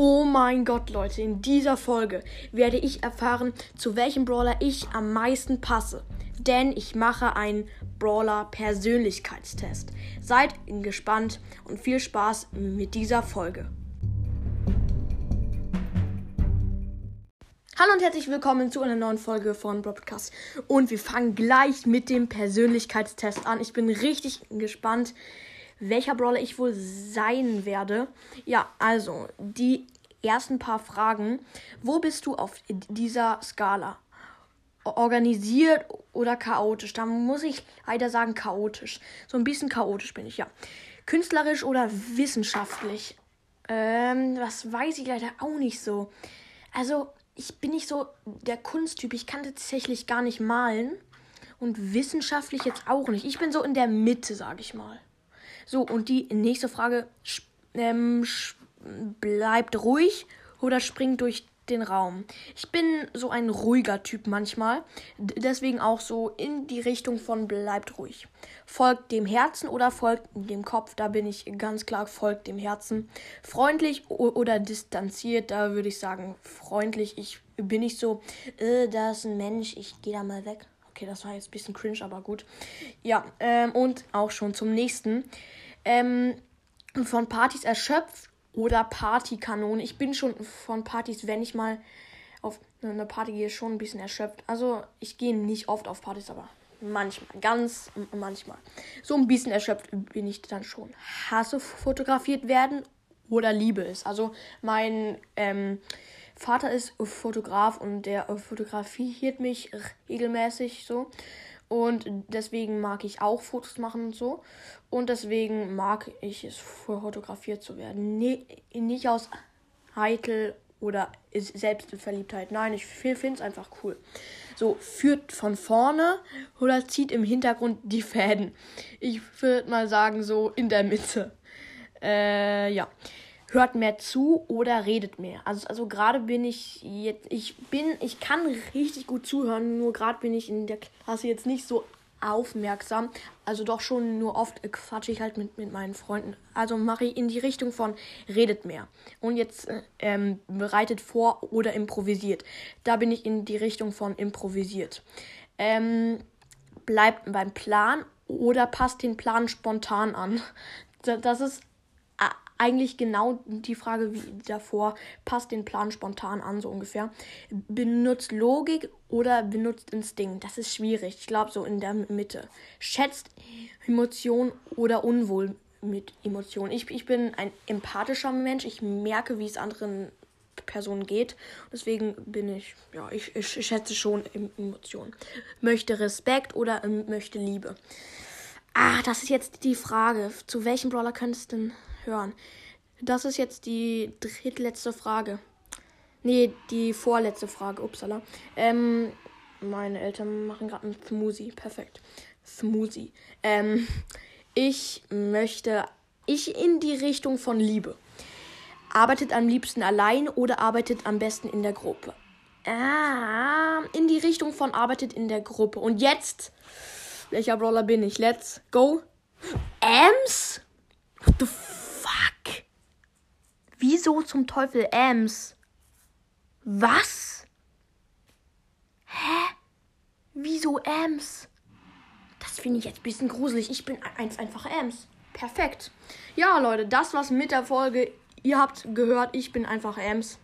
Oh mein Gott, Leute, in dieser Folge werde ich erfahren, zu welchem Brawler ich am meisten passe. Denn ich mache einen Brawler-Persönlichkeitstest. Seid gespannt und viel Spaß mit dieser Folge. Hallo und herzlich willkommen zu einer neuen Folge von Broadcast. Und wir fangen gleich mit dem Persönlichkeitstest an. Ich bin richtig gespannt, welcher Brawler ich wohl sein werde. Ja, also die ersten paar Fragen. Wo bist du auf dieser Skala? Organisiert oder chaotisch? Da muss ich leider sagen chaotisch. So ein bisschen chaotisch bin ich, ja. Künstlerisch oder wissenschaftlich? Ähm, das weiß ich leider auch nicht so. Also, ich bin nicht so der Kunsttyp. Ich kann tatsächlich gar nicht malen. Und wissenschaftlich jetzt auch nicht. Ich bin so in der Mitte, sag ich mal. So, und die nächste Frage. Ähm, bleibt ruhig oder springt durch den Raum. Ich bin so ein ruhiger Typ manchmal. Deswegen auch so in die Richtung von bleibt ruhig. Folgt dem Herzen oder folgt dem Kopf. Da bin ich ganz klar, folgt dem Herzen. Freundlich oder distanziert. Da würde ich sagen, freundlich. Ich bin nicht so, äh, da ist ein Mensch, ich gehe da mal weg. Okay, das war jetzt ein bisschen cringe, aber gut. Ja, ähm, und auch schon zum nächsten. Ähm, von Partys erschöpft oder Partykanone. Ich bin schon von Partys, wenn ich mal auf eine Party gehe, schon ein bisschen erschöpft. Also ich gehe nicht oft auf Partys, aber manchmal, ganz manchmal. So ein bisschen erschöpft bin ich dann schon. Hasse fotografiert werden oder liebe es. Also mein ähm, Vater ist Fotograf und der fotografiert mich regelmäßig so. Und deswegen mag ich auch Fotos machen und so. Und deswegen mag ich es, fotografiert zu werden. Nee, nicht aus Heitel oder Selbstverliebtheit. Nein, ich finde es einfach cool. So, führt von vorne oder zieht im Hintergrund die Fäden. Ich würde mal sagen, so in der Mitte. Äh, ja hört mehr zu oder redet mehr. Also, also gerade bin ich jetzt, ich bin, ich kann richtig gut zuhören, nur gerade bin ich in der Klasse jetzt nicht so aufmerksam. Also doch schon nur oft quatsche ich halt mit, mit meinen Freunden. Also mache ich in die Richtung von redet mehr. Und jetzt ähm, bereitet vor oder improvisiert. Da bin ich in die Richtung von improvisiert. Ähm, bleibt beim Plan oder passt den Plan spontan an. Das ist eigentlich genau die Frage wie davor. Passt den Plan spontan an, so ungefähr. Benutzt Logik oder benutzt Instinkt? Das ist schwierig. Ich glaube, so in der Mitte. Schätzt Emotion oder Unwohl mit Emotionen. Ich, ich bin ein empathischer Mensch. Ich merke, wie es anderen Personen geht. Deswegen bin ich, ja, ich, ich schätze schon Emotionen. Möchte Respekt oder ähm, möchte Liebe? Ah, das ist jetzt die Frage. Zu welchem Brawler könntest du denn hören. Das ist jetzt die drittletzte Frage. Nee, die vorletzte Frage. Upsala. Ähm, meine Eltern machen gerade einen Smoothie. Perfekt. Smoothie. Ähm, ich möchte. Ich in die Richtung von Liebe. Arbeitet am liebsten allein oder arbeitet am besten in der Gruppe? Ah, in die Richtung von arbeitet in der Gruppe. Und jetzt. Welcher Brawler bin ich? Let's go. Ems? What the Wieso zum Teufel Ems? Was? Hä? Wieso Ems? Das finde ich jetzt ein bisschen gruselig. Ich bin eins einfach Ems. Perfekt. Ja, Leute, das war's mit der Folge. Ihr habt gehört, ich bin einfach Ems.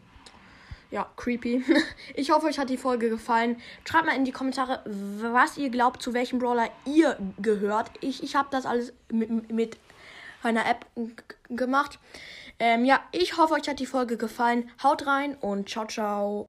Ja, creepy. Ich hoffe, euch hat die Folge gefallen. Schreibt mal in die Kommentare, was ihr glaubt, zu welchem Brawler ihr gehört. Ich, ich habe das alles mit, mit einer App gemacht. Ähm, ja, ich hoffe, euch hat die Folge gefallen. Haut rein und ciao, ciao.